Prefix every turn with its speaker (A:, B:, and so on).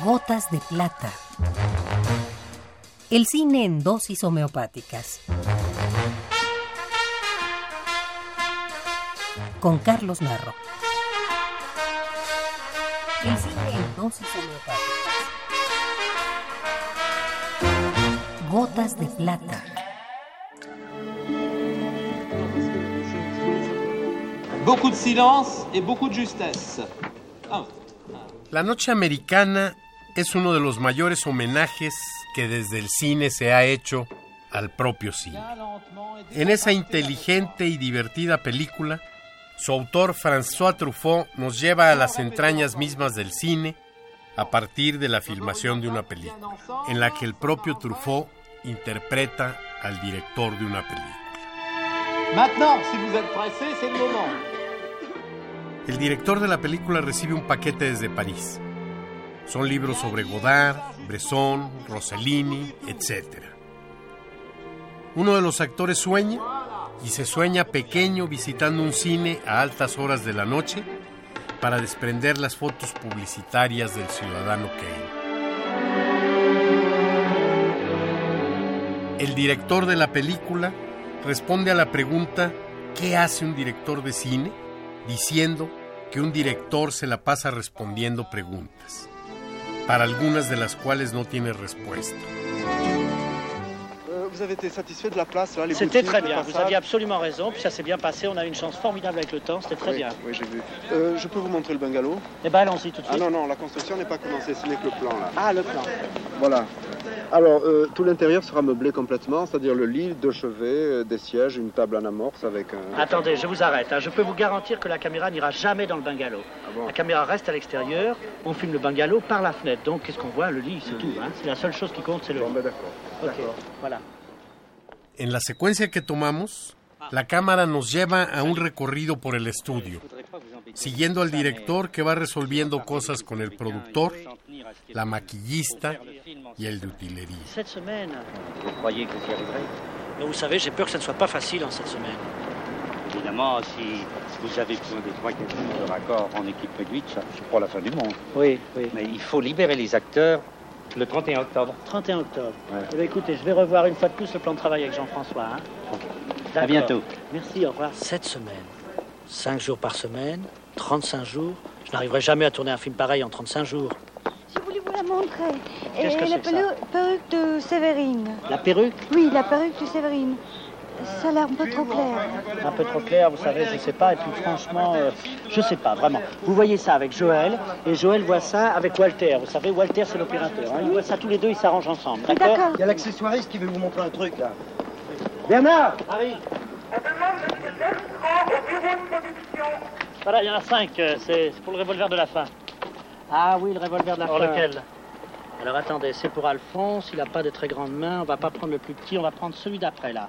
A: Gotas de plata. El cine en dosis homeopáticas. Con Carlos Narro. El cine en dosis homeopáticas. Gotas de plata.
B: Beaucoup de silence et beaucoup de justesse. Ah.
C: La Noche Americana es uno de los mayores homenajes que desde el cine se ha hecho al propio cine. En esa inteligente y divertida película, su autor François Truffaut nos lleva a las entrañas mismas del cine a partir de la filmación de una película, en la que el propio Truffaut interpreta al director de una película. El director de la película recibe un paquete desde París. Son libros sobre Godard, Bresson, Rossellini, etc. Uno de los actores sueña y se sueña pequeño visitando un cine a altas horas de la noche para desprender las fotos publicitarias del ciudadano Kane. El director de la película responde a la pregunta ¿qué hace un director de cine? diciendo que un director se la pasa respondiendo preguntas, para algunas de las cuales no tiene respuesta.
D: Vous avez été satisfait de la place là, les
E: C'était très bien, vous aviez absolument raison, puis ça s'est bien passé, on a eu une chance formidable avec le temps, c'était très
D: Oui,
E: bien.
D: oui, j'ai vu. Euh, je peux vous montrer le bungalow?
E: Eh ben allons-y tout de
D: Ah
E: suite.
D: non, non, la construction n'est pas commencée, ce n'est que le plan là.
E: Ah, le plan.
D: Voilà. Alors, euh, tout l'intérieur sera meublé complètement, c'est-à-dire le lit, deux chevets, euh, des sièges, une table en amorce avec un.
E: Attendez, je vous arrête. hein. Je peux vous garantir que la caméra n'ira jamais dans le bungalow.
D: Ah bon?
E: La caméra reste à l'extérieur, on filme le bungalow par la fenêtre. Donc qu'est-ce qu'on voit? Le lit, c'est tout. hein. C'est la seule chose qui compte, c'est le
D: Bon,
E: lit.
D: ben d'accord.
E: Ok, voilà.
C: En la secuencia que tomamos, la cámara nos lleva a un recorrido por el estudio, siguiendo al director que va resolviendo cosas con el productor, la maquillista y el de utilería.
F: Vous
E: savez, j'ai peur que ça ne soit pas facile en cette semaine.
F: Évidemment, si vous avez besoin de trois quatre jours de raccord en équipe réduite, ça, c'est pas la fin du monde.
E: Oui, oui.
F: Mais il faut libérer les acteurs le 31 octobre.
E: 31 octobre.
F: Ouais.
E: Eh bien, écoutez, je vais revoir une fois de plus le plan de travail avec Jean-François. hein.
F: À bientôt.
E: Merci, au revoir. Cette semaine, 5 jours par semaine, 35 jours. Je n'arriverai jamais à tourner un film pareil en 35 jours.
G: Je voulais vous la montrer.
E: Qu'est-ce
G: Et
E: que
G: la
E: c'est que ça
G: perru- perruque de Séverine.
E: La perruque,
G: Oui, la perruque de Séverine. Ça a l'air un peu trop clair.
E: un peu trop claire, vous savez, je sais pas. Et puis franchement, euh, je sais pas, vraiment. Vous voyez ça avec Joël, et Joël voit ça avec Walter. Vous savez, Walter, c'est l'opérateur. hein. Ils voient ça tous les deux, ils s'arrangent ensemble. D'accord.
H: Il y a l'accessoiriste qui veut vous montrer un truc là.
E: Bernard Harry Voilà, il y en a cinq. euh, C'est pour le revolver de la fin. Ah oui, le revolver de la fin. lequel? Alors attendez, c'est pour Alphonse. Il n'a pas de très grandes mains. On va pas prendre le plus petit, on va prendre celui d'après là.